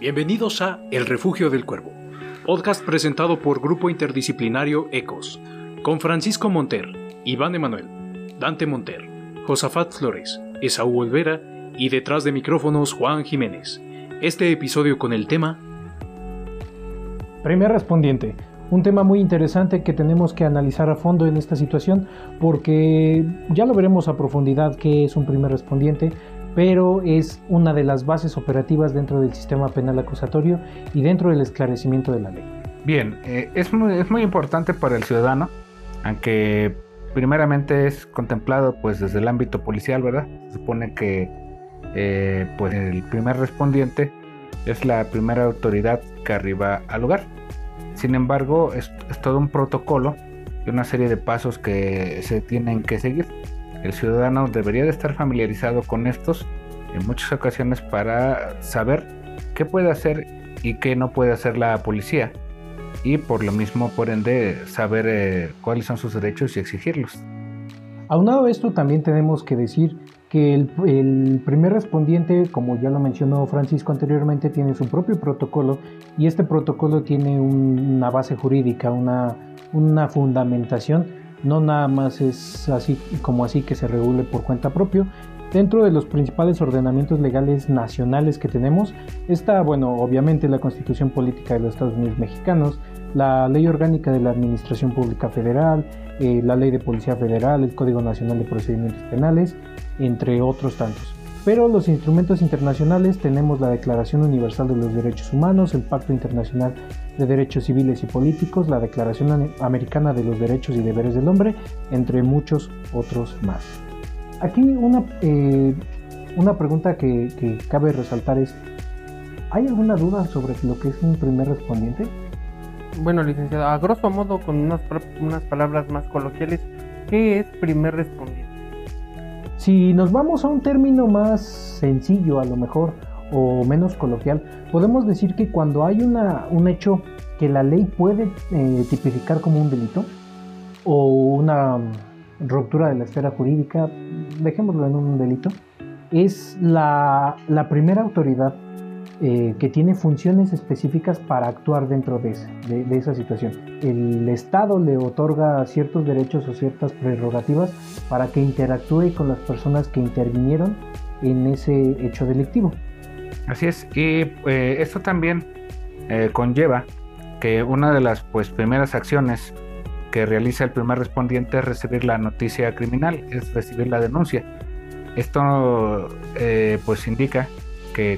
Bienvenidos a El Refugio del Cuervo, podcast presentado por Grupo Interdisciplinario ECOS, con Francisco Monter, Iván Emanuel, Dante Monter, Josafat Flores, Esaú Olvera y detrás de micrófonos Juan Jiménez. Este episodio con el tema... Primer respondiente, un tema muy interesante que tenemos que analizar a fondo en esta situación porque ya lo veremos a profundidad qué es un primer respondiente, pero es una de las bases operativas dentro del sistema penal acusatorio y dentro del esclarecimiento de la ley. Bien, eh, es, muy, es muy importante para el ciudadano, aunque primeramente es contemplado pues desde el ámbito policial, ¿verdad? Se supone que eh, pues el primer respondiente es la primera autoridad que arriba al lugar. Sin embargo, es, es todo un protocolo y una serie de pasos que se tienen que seguir. El ciudadano debería de estar familiarizado con estos en muchas ocasiones para saber qué puede hacer y qué no puede hacer la policía y por lo mismo, por ende, saber eh, cuáles son sus derechos y exigirlos. Aunado a esto, también tenemos que decir que el, primer respondiente, como ya lo mencionó Francisco anteriormente, tiene su propio protocolo y este protocolo tiene una base jurídica, una, una fundamentación no nada más es así como así que se regule por cuenta propio. Dentro de los principales ordenamientos legales nacionales que tenemos está, bueno, obviamente la Constitución Política de los Estados Unidos Mexicanos, la Ley Orgánica de la Administración Pública Federal, eh, la Ley de Policía Federal, el Código Nacional de Procedimientos Penales, entre otros tantos. Pero los instrumentos internacionales tenemos la Declaración Universal de los Derechos Humanos, el Pacto Internacional de Derechos Civiles y Políticos, la Declaración Americana de los Derechos y Deberes del Hombre, entre muchos otros más. Aquí una, eh, una pregunta que, cabe resaltar es, ¿hay alguna duda sobre lo que es un primer respondiente? Bueno, licenciado, a grosso modo, con unas, unas palabras más coloquiales, ¿qué es primer respondiente? Si nos vamos a un término más sencillo a lo mejor o menos coloquial, podemos decir que cuando hay una, un hecho que la ley puede eh, tipificar como un delito o una ruptura de la esfera jurídica, dejémoslo en un delito, es la, la primera autoridad eh, que tiene funciones específicas para actuar dentro de, de, esa situación. El Estado le otorga ciertos derechos o ciertas prerrogativas para que interactúe con las personas que intervinieron en ese hecho delictivo. Así es, y eh, esto también eh, conlleva que una de las pues, primeras acciones que realiza el primer respondiente es recibir la noticia criminal, es recibir la denuncia. Esto pues indica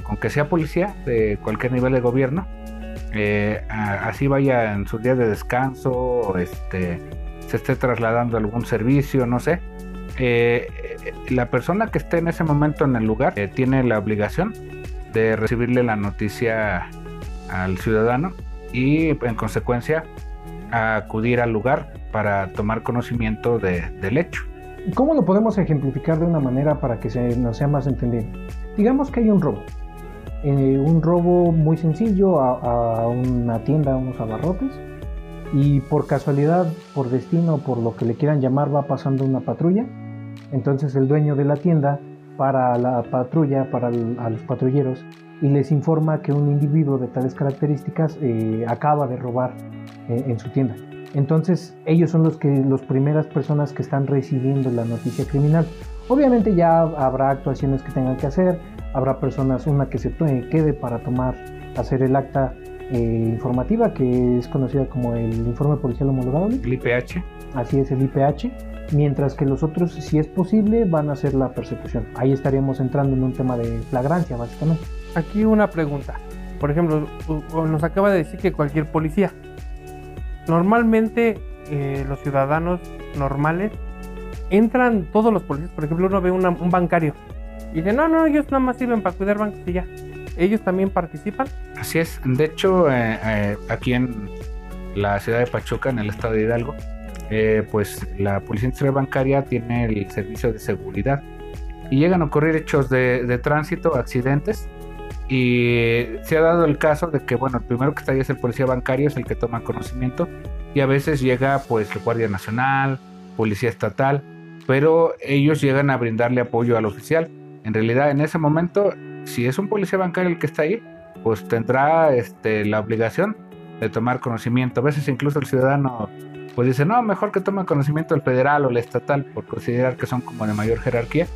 con que sea policía de cualquier nivel de gobierno, eh, así vaya en sus días de descanso, este, se esté trasladando algún servicio, no sé, eh, la persona que esté en ese momento en el lugar eh, tiene la obligación de recibirle la noticia al ciudadano y en consecuencia acudir al lugar para tomar conocimiento del hecho. ¿Cómo lo podemos ejemplificar de una manera para que se nos sea más entendido? Digamos que hay un robo. Eh, un robo muy sencillo a, una tienda, a unos abarrotes. Y por casualidad, por destino, por lo que le quieran llamar, va pasando una patrulla. Entonces el dueño de la tienda para la patrulla, para a los patrulleros, y les informa que un individuo de tales características eh, acaba de robar eh, en su tienda. Entonces ellos son los que las primeras personas que están recibiendo la noticia criminal. Obviamente ya habrá actuaciones que tengan que hacer, habrá personas, una que se quede para tomar, hacer el acta eh, informativa que es conocida como el informe policial homologado. El IPH. Así es, el IPH. Mientras que los otros, si es posible, van a hacer la persecución. Ahí estaríamos entrando en un tema de flagrancia, básicamente. Aquí una pregunta. Por ejemplo, nos acaba de decir que cualquier policía. Normalmente eh, los ciudadanos normales entran todos los policías, por ejemplo, uno ve un bancario y dice, no, no, ellos nada más sirven para cuidar bancos y ya. ¿Ellos también participan? Así es, de hecho, eh, eh, aquí en la ciudad de Pachuca, en el estado de Hidalgo, eh, pues la Policía Industrial Bancaria tiene el servicio de seguridad y llegan a ocurrir hechos de, de tránsito, accidentes, y se ha dado el caso de que, bueno, el primero que está ahí es el policía bancario, es el que toma conocimiento, y a veces llega pues el Guardia Nacional, Policía Estatal, pero ellos llegan a brindarle apoyo al oficial. En realidad, en ese momento, si es un policía bancario el que está ahí, pues tendrá este, la obligación de tomar conocimiento. A veces incluso el ciudadano pues dice, no, mejor que tome conocimiento el federal o el estatal por considerar que son como de mayor jerarquía.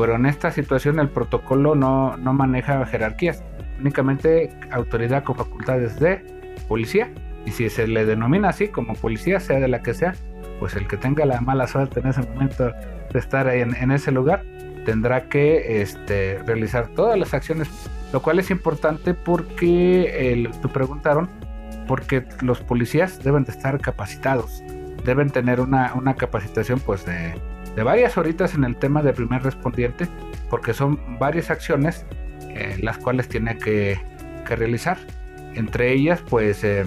Pero en esta situación el protocolo no, no maneja jerarquías, únicamente autoridad con facultades de policía. Y si se le denomina así como policía, sea de la que sea, pues el que tenga la mala suerte en ese momento de estar ahí en, ese lugar, tendrá que este, realizar todas las acciones, lo cual es importante porque te preguntaron porque los policías deben de estar capacitados, deben tener una, una capacitación pues de, de, varias horitas en el tema de primer respondiente, porque son varias acciones eh, las cuales tiene que, que, realizar. Entre ellas pues eh,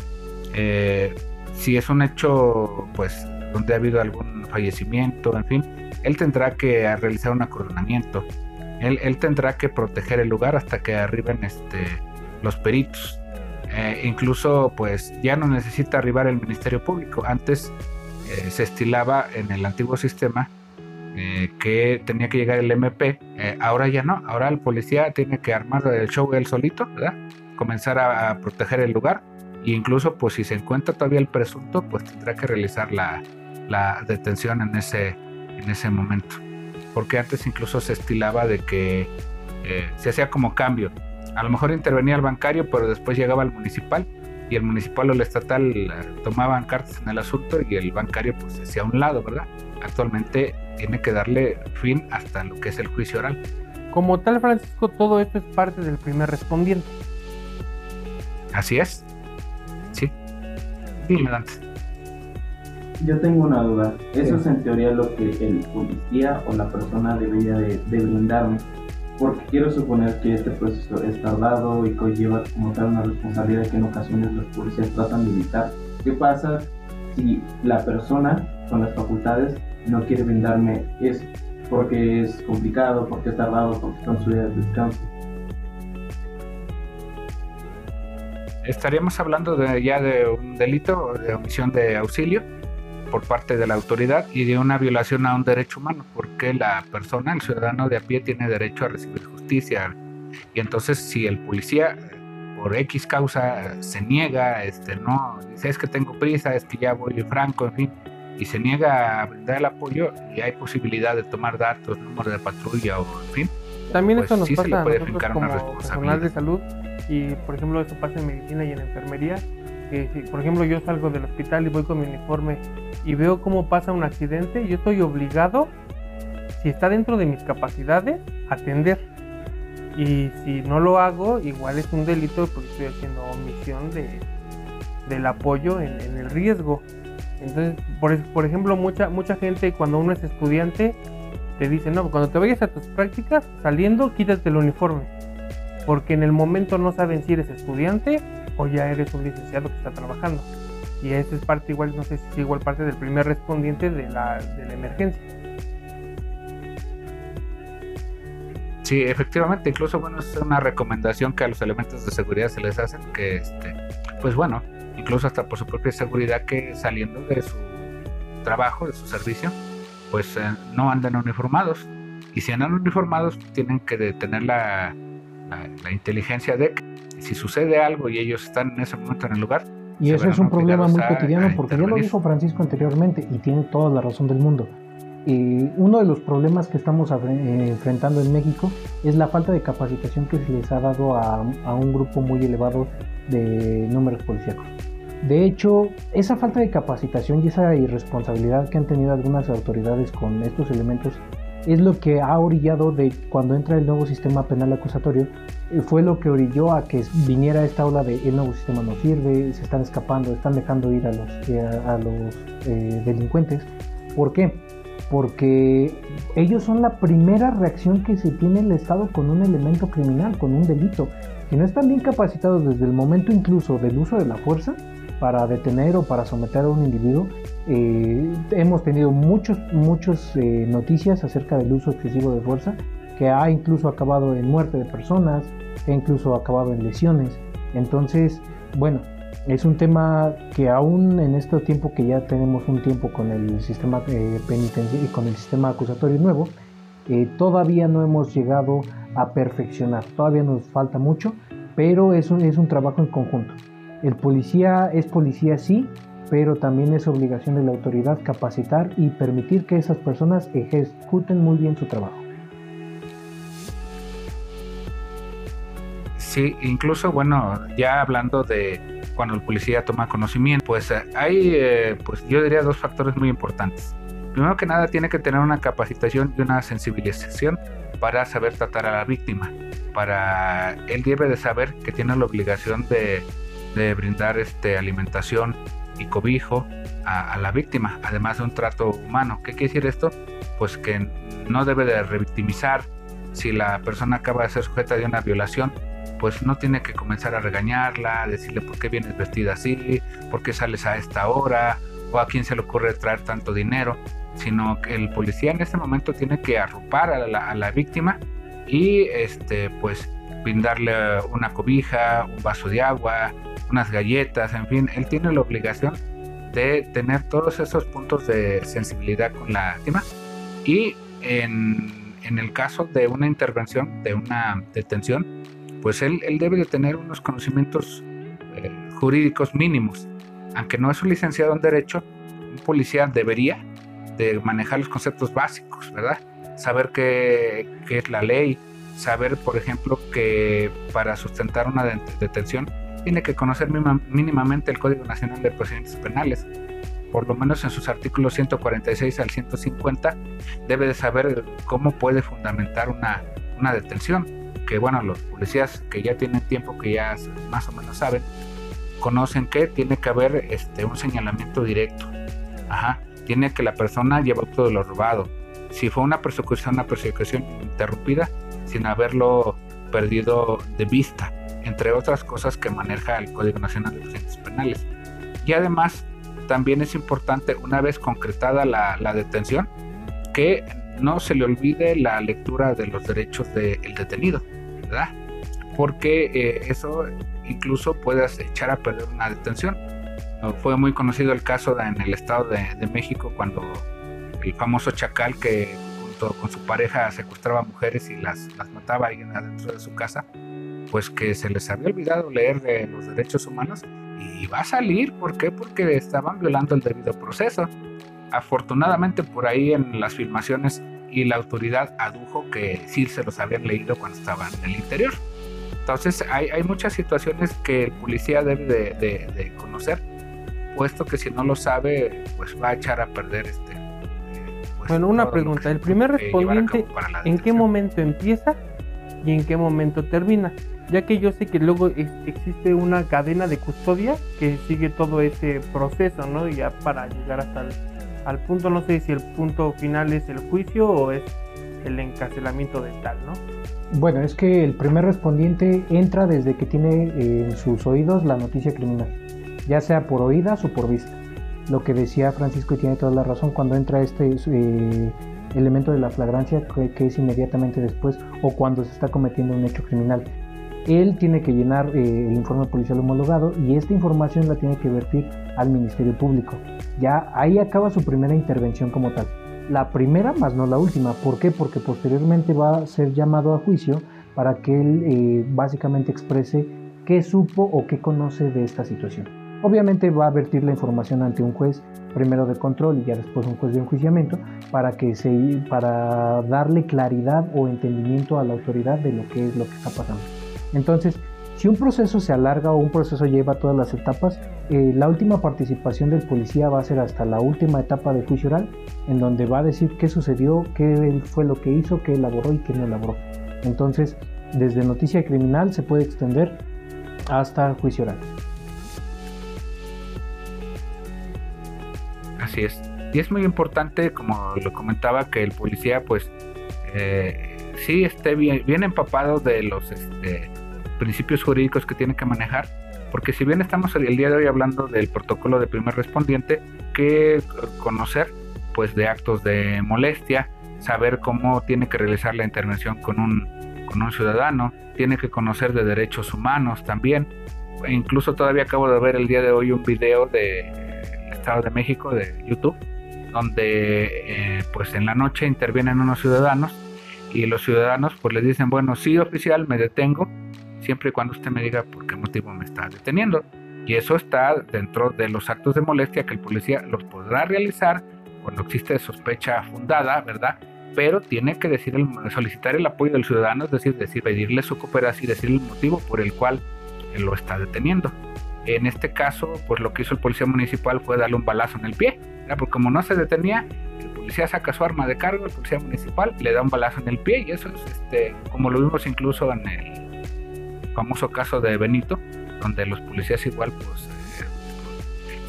eh, si es un hecho pues donde ha habido algún fallecimiento, en fin, él tendrá que realizar un acordonamiento. Él, él tendrá que proteger el lugar hasta que arriben este, los peritos. Eh, incluso pues ya no necesita arribar el Ministerio Público. Antes eh, se estilaba en el antiguo sistema eh, que tenía que llegar el MP. ahora ya no. Ahora el policía tiene que armar el show él solito, ¿verdad? Comenzar a, proteger el lugar. E incluso pues si se encuentra todavía el presunto, pues tendrá que realizar la, la detención en ese, en ese momento. Porque antes incluso se estilaba de que eh, se hacía como cambio. A lo mejor intervenía el bancario, pero después llegaba el municipal y el municipal o el estatal eh, tomaban cartas en el asunto y el bancario pues se hacía a un lado, ¿verdad? Actualmente tiene que darle fin hasta lo que es el juicio oral. Como tal, Francisco, todo esto es parte del primer respondiente. Así es. Sí. Dime, Dante. Yo tengo una duda. Eso es en teoría lo que el policía o la persona debería de, brindarme. Porque quiero suponer que este proceso es tardado y conlleva como tal una responsabilidad que en ocasiones los policías tratan de evitar. ¿Qué pasa si la persona con las facultades no quiere brindarme eso? Porque es complicado, porque es tardado, porque están su de descanso. estaríamos hablando de, ya de un delito de omisión de auxilio por parte de la autoridad y de una violación a un derecho humano, porque la persona, el ciudadano de a pie, tiene derecho a recibir justicia. Y entonces si el policía por X causa se niega, este, no, dice es que tengo prisa, es que ya voy franco, en fin, y se niega a brindar el apoyo y hay posibilidad de tomar datos, número de patrulla o en fin. También pues eso nos pasa a nosotros como personal de salud y por ejemplo eso pasa en medicina y en enfermería que si por ejemplo yo salgo del hospital y voy con mi uniforme y veo cómo pasa un accidente, yo estoy obligado, si está dentro de mis capacidades, a atender. Y si no lo hago, igual es un delito porque estoy haciendo omisión de, del apoyo en, el riesgo. Entonces, por, por, ejemplo, mucha, mucha gente cuando uno es estudiante te dice, no, cuando te vayas a tus prácticas, saliendo, quítate el uniforme. Porque en el momento no saben si eres estudiante o ya eres un licenciado que está trabajando. Y esa es parte igual, no sé si es igual parte del primer respondiente de la, de la emergencia. Sí, efectivamente, incluso bueno, es una recomendación que a los elementos de seguridad se les hacen que, este, pues bueno, incluso hasta por su propia seguridad que saliendo de su trabajo, de su servicio, pues eh, no andan uniformados. Y si andan uniformados, tienen que tener la, la, la inteligencia de que si sucede algo y ellos están en ese momento en el lugar, y eso es un problema muy cotidiano porque ya lo dijo Francisco anteriormente y tiene toda la razón del mundo. Y uno de los problemas que estamos eh, enfrentando en México es la falta de capacitación que se les ha dado a, un grupo muy elevado de números policíacos. De hecho, esa falta de capacitación y esa irresponsabilidad que han tenido algunas autoridades con estos elementos es lo que ha orillado de cuando entra el nuevo sistema penal acusatorio, eh, fue lo que orilló a que viniera esta ola de el nuevo sistema no sirve, se están escapando, están dejando ir a los, eh, a los eh, delincuentes. ¿Por qué? Porque ellos son la primera reacción que se tiene el Estado con un elemento criminal, con un delito. Si no están bien capacitados desde el momento incluso del uso de la fuerza, para detener o para someter a un individuo. Eh, hemos tenido muchos, muchas eh, noticias acerca del uso excesivo de fuerza que ha incluso acabado en muerte de personas, que ha incluso acabado en lesiones. Entonces, bueno, es un tema que aún en este tiempo que ya tenemos un tiempo con el sistema eh, penitenciario y con el sistema acusatorio nuevo, todavía no hemos llegado a perfeccionar, todavía nos falta mucho pero es un, es un trabajo en conjunto. El policía es policía sí, pero también es obligación de la autoridad capacitar y permitir que esas personas ejecuten muy bien su trabajo. Sí, incluso, bueno, ya hablando de cuando el policía toma conocimiento, pues eh, hay, eh, pues yo diría dos factores muy importantes. Primero que nada, tiene que tener una capacitación y una sensibilización para saber tratar a la víctima. Para él debe de saber que tiene la obligación de, de brindar este, alimentación y cobijo a, a, la víctima, además de un trato humano. ¿Qué quiere decir esto? Pues que no debe de revictimizar si la persona acaba de ser sujeta de una violación, pues no tiene que comenzar a regañarla, decirle por qué vienes vestida así, por qué sales a esta hora, o a quién se le ocurre traer tanto dinero, sino que el policía en ese momento tiene que arropar a la, a la víctima y este pues brindarle una cobija, un vaso de agua, unas galletas, en fin, él tiene la obligación de tener todos esos puntos de sensibilidad con la víctima y en, en el caso de una intervención, de una detención, pues él, debe de tener unos conocimientos eh, jurídicos mínimos. Aunque no es un licenciado en Derecho, un policía debería de manejar los conceptos básicos, ¿verdad? Saber qué, es la ley, saber, por ejemplo, que para sustentar una detención tiene que conocer mínimamente el Código Nacional de Procedimientos Penales. Por lo menos en sus artículos 146 al 150 debe de saber cómo puede fundamentar una detención. Que bueno, los policías que ya tienen tiempo, que ya más o menos saben, conocen que tiene que haber este, un señalamiento directo. Ajá. Tiene que la persona llevar todo lo robado. Si fue una persecución, una persecución interrumpida, sin haberlo perdido de vista entre otras cosas que maneja el Código Nacional de Procedimientos Penales. Y además, también es importante, una vez concretada la, la detención, que no se le olvide la lectura de los derechos del detenido, ¿verdad? Porque eh, eso incluso puede echar a perder una detención. Fue muy conocido el caso de, en el Estado de, de, México cuando el famoso Chacal que junto con su pareja secuestraba mujeres y las, las mataba ahí adentro de su casa, pues que se les había olvidado leer de los derechos humanos y va a salir, ¿por qué? Porque estaban violando el debido proceso. Afortunadamente por ahí en las filmaciones y la autoridad adujo que sí se los habían leído cuando estaban en el interior. Entonces hay, hay muchas situaciones que el policía debe de, de, de, conocer, puesto que si no lo sabe, pues va a echar a perder este... Pues, bueno, una pregunta, ¿el primer respondiente en qué momento empieza y en qué momento termina? ya que yo sé que luego existe una cadena de custodia que sigue todo ese proceso, ¿no? Ya para llegar hasta el al punto, no sé si el punto final es el juicio o es el encarcelamiento de tal, ¿no? Bueno, es que el primer respondiente entra desde que tiene en sus oídos la noticia criminal, ya sea por oídas o por vista. Lo que decía Francisco y tiene toda la razón, cuando entra este eh, elemento de la flagrancia, que, es inmediatamente después o cuando se está cometiendo un hecho criminal él tiene que llenar eh, el informe policial homologado y esta información la tiene que vertir al Ministerio Público. Ya ahí acaba su primera intervención como tal. La primera más no la última. ¿Por qué? Porque posteriormente va a ser llamado a juicio para que él eh, básicamente exprese qué supo o qué conoce de esta situación. Obviamente va a vertir la información ante un juez primero de control y ya después un juez de enjuiciamiento para que se para darle claridad o entendimiento a la autoridad de lo que es lo que está pasando. Entonces, si un proceso se alarga o un proceso lleva todas las etapas, eh, la última participación del policía va a ser hasta la última etapa de juicio oral, en donde va a decir qué sucedió, qué fue lo que hizo, qué elaboró y qué no elaboró. Entonces, desde noticia criminal se puede extender hasta juicio oral. Así es. Y es muy importante, como lo comentaba, que el policía, pues, eh, sí esté bien, bien empapado de los este, principios jurídicos que tiene que manejar, porque si bien estamos el día de hoy hablando del protocolo de primer respondiente, que conocer pues de actos de molestia, saber cómo tiene que realizar la intervención con un, con un ciudadano, tiene que conocer de derechos humanos también. E incluso todavía acabo de ver el día de hoy un video del Estado de México de YouTube, donde eh, pues en la noche intervienen unos ciudadanos y los ciudadanos pues les dicen, bueno, sí oficial, me detengo, siempre y cuando usted me diga por qué motivo me está deteniendo. Y eso está dentro de los actos de molestia que el policía los podrá realizar cuando existe sospecha fundada, ¿verdad? Pero tiene que decir solicitar el apoyo del ciudadano, es decir, decir, pedirle su cooperación y decir el motivo por el cual lo está deteniendo. En este caso, pues lo que hizo el policía municipal fue darle un balazo en el pie, porque como no se detenía, el policía saca su arma de cargo, el policía municipal le da un balazo en el pie y eso es este, como lo vimos incluso en el famoso caso de Benito, donde los policías igual pues eh,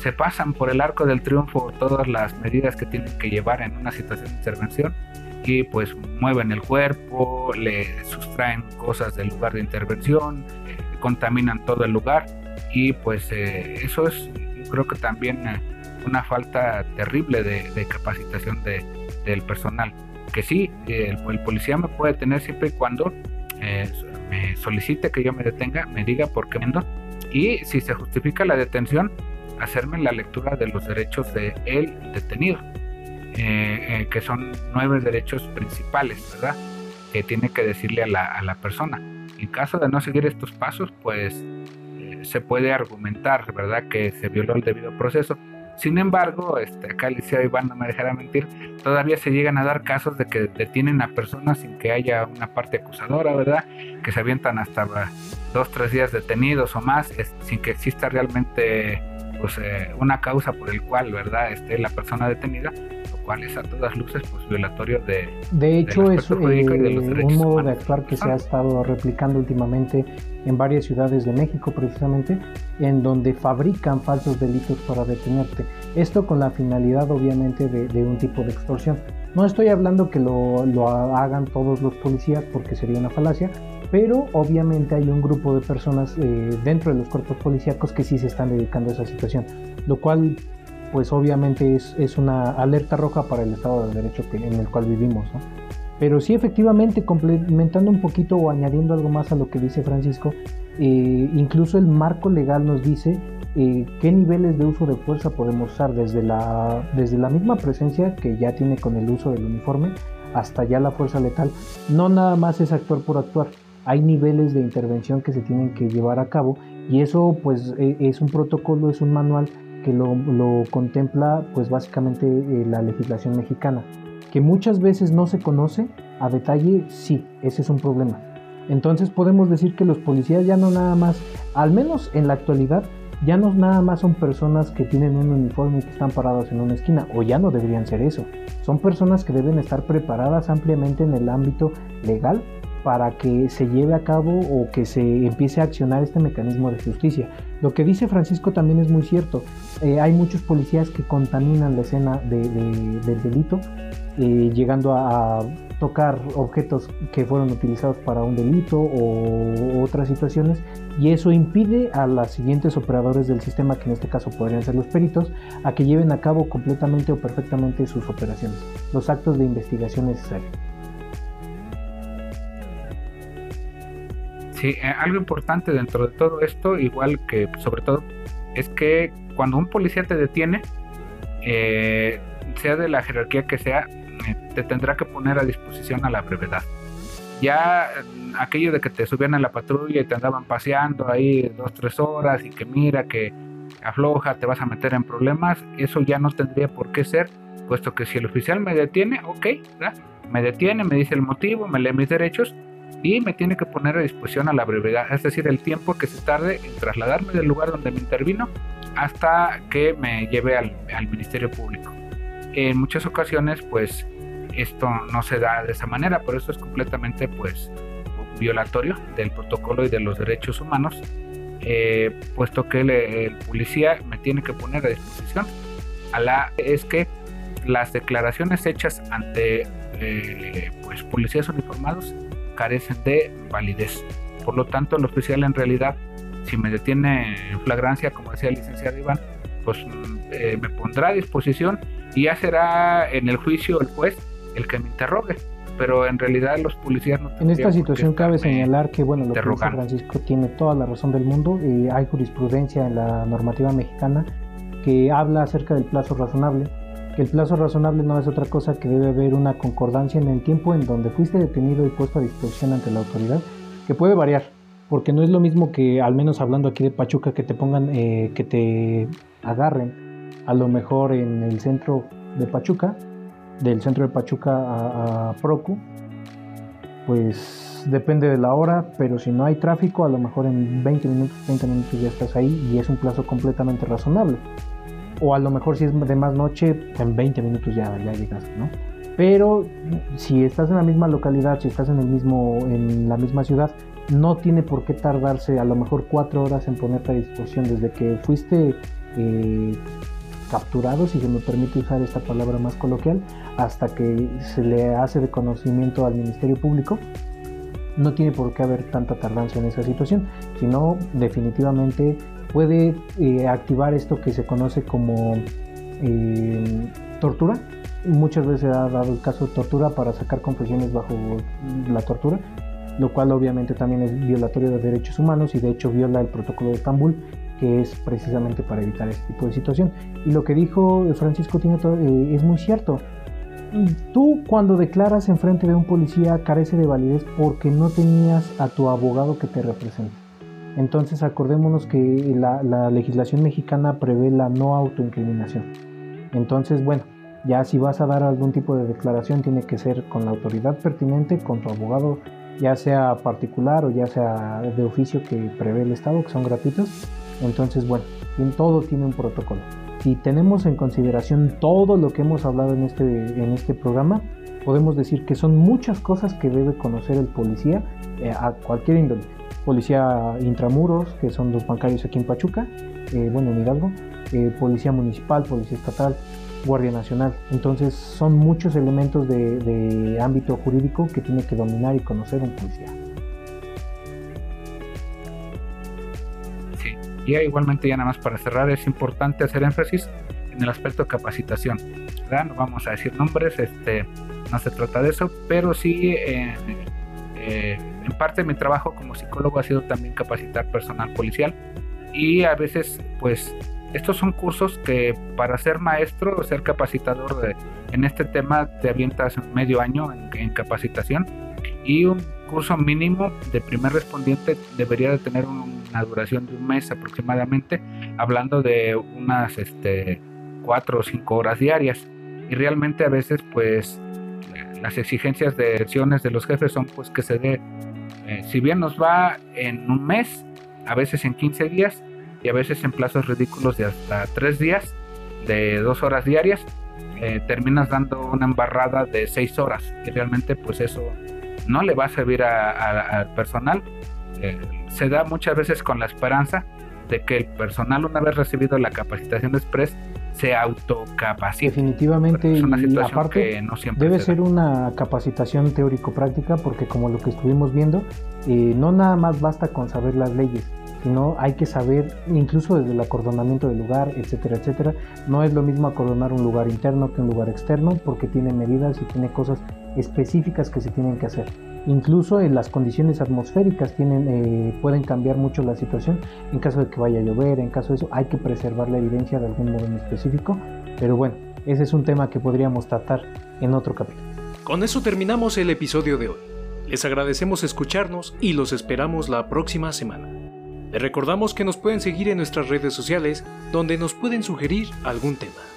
se pasan por el arco del triunfo todas las medidas que tienen que llevar en una situación de intervención y pues mueven el cuerpo, le sustraen cosas del lugar de intervención, contaminan todo el lugar y pues eh, eso es creo que también eh, una falta terrible de, capacitación de, del personal. Que sí el, el, policía me puede tener siempre y cuando me solicite que yo me detenga me diga por qué y si se justifica la detención, hacerme la lectura de los derechos de el detenido, eh, eh, que son nueve derechos principales, ¿verdad? Que tiene que decirle a la, persona. En caso de no seguir estos pasos, pues eh, se puede argumentar, ¿verdad? Que se violó el debido proceso. Sin embargo, este, acá liceo Iván no me dejará mentir, todavía se llegan a dar casos de que detienen a personas sin que haya una parte acusadora, ¿verdad? Que se avientan hasta dos, tres días detenidos o más, sin que exista realmente pues, eh, una causa por el cual, ¿verdad?, esté la persona detenida, cual es a todas luces pues, violatorio de... De hecho, es eh, un modo de actuar que se ha estado replicando últimamente en varias ciudades de México, precisamente, en donde fabrican falsos delitos para detenerte. Esto con la finalidad, obviamente, de, un tipo de extorsión. No estoy hablando que lo, lo hagan todos los policías porque sería una falacia, pero obviamente hay un grupo de personas eh, dentro de los cuerpos policíacos que sí se están dedicando a esa situación, lo cual pues obviamente es, es una alerta roja para el Estado de Derecho que, en el cual vivimos. Pero sí efectivamente complementando un poquito o añadiendo algo más a lo que dice Francisco, eh, incluso el marco legal nos dice eh, qué niveles de uso de fuerza podemos usar desde la, desde la misma presencia que ya tiene con el uso del uniforme hasta ya la fuerza letal. No nada más es actuar por actuar, hay niveles de intervención que se tienen que llevar a cabo y eso pues e, es un protocolo, es un manual que lo, contempla pues básicamente eh, la legislación mexicana. Que muchas veces no se conoce a detalle, sí, ese es un problema. Entonces podemos decir que los policías ya no nada más, al menos en la actualidad, ya no nada más son personas que tienen un uniforme y que están parados en una esquina, o ya no deberían ser eso. Son personas que deben estar preparadas ampliamente en el ámbito legal para que se lleve a cabo o que se empiece a accionar este mecanismo de justicia. Lo que dice Francisco también es muy cierto. Eh, hay muchos policías que contaminan la escena del delito, eh, llegando a, tocar objetos que fueron utilizados para un delito o otras situaciones y eso impide a los siguientes operadores del sistema, que en este caso podrían ser los peritos, a que lleven a cabo completamente o perfectamente sus operaciones, los actos de investigación necesarios. Sí, eh, algo importante dentro de todo esto, igual que sobre todo, es que cuando un policía te detiene, eh, sea de la jerarquía que sea, eh, te tendrá que poner a disposición a la brevedad. Ya aquello de que te subían a la patrulla y te andaban paseando ahí dos, tres horas y que mira que afloja, te vas a meter en problemas, eso ya no tendría por qué ser, puesto que si el oficial me detiene, ok, me detiene, me dice el motivo, me lee mis derechos, y me tiene que poner a disposición a la brevedad, es decir, el tiempo que se tarde en trasladarme del lugar donde me intervino hasta que me lleve al, Ministerio Público. En muchas ocasiones, pues esto no se da de esa manera, por eso es completamente pues violatorio del protocolo y de los derechos humanos, eh, puesto que el, policía me tiene que poner a disposición. A la es que las declaraciones hechas ante eh, pues policías uniformados carecen de validez. Por lo tanto, el oficial en realidad, si me detiene en flagrancia, como decía el licenciado Iván, pues eh, me pondrá a disposición y ya será en el juicio el juez el que me interrogue. Pero en realidad los policías no En esta situación cabe señalar que, bueno, lo que dice Francisco tiene toda la razón del mundo. y hay jurisprudencia en la normativa mexicana que habla acerca del plazo razonable el plazo razonable no es otra cosa que debe haber una concordancia en el tiempo en donde fuiste detenido y puesto a disposición ante la autoridad, que puede variar. porque no es lo mismo que, al menos hablando aquí de Pachuca, que te pongan, eh, que te agarren a lo mejor en el centro de Pachuca, del centro de Pachuca a, a Procu, pues depende de la hora, pero si no hay tráfico, a lo mejor en 20 minutos, 30 minutos ya estás ahí y es un plazo completamente razonable. O a lo mejor si es de más noche, en 20 minutos ya, ya llegas, ¿no? Pero si estás en la misma localidad, si estás en, el mismo, en la misma ciudad, no tiene por qué tardarse a lo mejor cuatro horas en ponerte a disposición desde que fuiste eh, capturado, si se me permite usar esta palabra más coloquial, hasta que se le hace de conocimiento al Ministerio Público. No tiene por qué haber tanta tardanza en esa situación, sino definitivamente puede eh, activar esto que se conoce como eh, tortura. Muchas veces ha dado el caso de tortura para sacar confesiones bajo la tortura lo cual obviamente también es violatorio de derechos humanos y de hecho viola el protocolo de Estambul, que es precisamente para evitar este tipo de situación. Y lo que dijo Francisco tiene eh, es muy cierto. Tú cuando declaras en frente de un policía carece de validez porque no tenías a tu abogado que te represente. Entonces acordémonos que la, la legislación mexicana prevé la no autoincriminación. Entonces, bueno, ya si vas a dar algún tipo de declaración tiene que ser con la autoridad pertinente, con tu abogado ya sea particular o ya sea de oficio que prevé el Estado, que son gratuitos. Entonces, bueno, en todo tiene un protocolo. Si tenemos en consideración todo lo que hemos hablado en este, en este programa, podemos decir que son muchas cosas que debe conocer el policía eh, a cualquier índole. Policía intramuros, que son los bancarios aquí en Pachuca, eh, bueno, en Hidalgo, eh, policía municipal, policía estatal, Guardia Nacional. Entonces son muchos elementos de, ámbito jurídico que tiene que dominar y conocer un policía. Sí, y igualmente ya nada más para cerrar es importante hacer énfasis en el aspecto de capacitación. No vamos a decir nombres, este, no se trata de eso, pero sí eh, eh, en parte de mi trabajo como psicólogo ha sido también capacitar personal policial y a veces pues estos son cursos que para ser maestro o ser capacitador en este tema te avientas medio año en, capacitación y un curso mínimo de primer respondiente debería de tener una duración de un mes aproximadamente, hablando de unas este, cuatro o cinco horas diarias. Y realmente a veces pues las exigencias de acciones de los jefes son pues que se dé, eh, si bien nos va en un mes, a veces en 15 días, y a veces en plazos ridículos de hasta tres días, de dos horas diarias, eh, terminas dando una embarrada de seis horas y realmente pues eso no le va a servir al personal. Eh, se da muchas veces con la esperanza de que el personal una vez recibido la capacitación express se autocapacite. Definitivamente, y aparte no debe ser una capacitación teórico-práctica porque como lo que estuvimos viendo, eh, no nada más basta con saber las leyes, sino hay que saber, incluso desde el acordonamiento del lugar, etcétera, etcétera. No es lo mismo acordonar un lugar interno que un lugar externo porque tiene medidas y tiene cosas específicas que se tienen que hacer. Incluso en las condiciones atmosféricas tienen, eh, pueden cambiar mucho la situación. En caso de que vaya a llover, en caso de eso, hay que preservar la evidencia de algún modo en específico. Pero bueno, ese es un tema que podríamos tratar en otro capítulo. Con eso terminamos el episodio de hoy. Les agradecemos escucharnos y los esperamos la próxima semana. Les recordamos que nos pueden seguir en nuestras redes sociales donde nos pueden sugerir algún tema.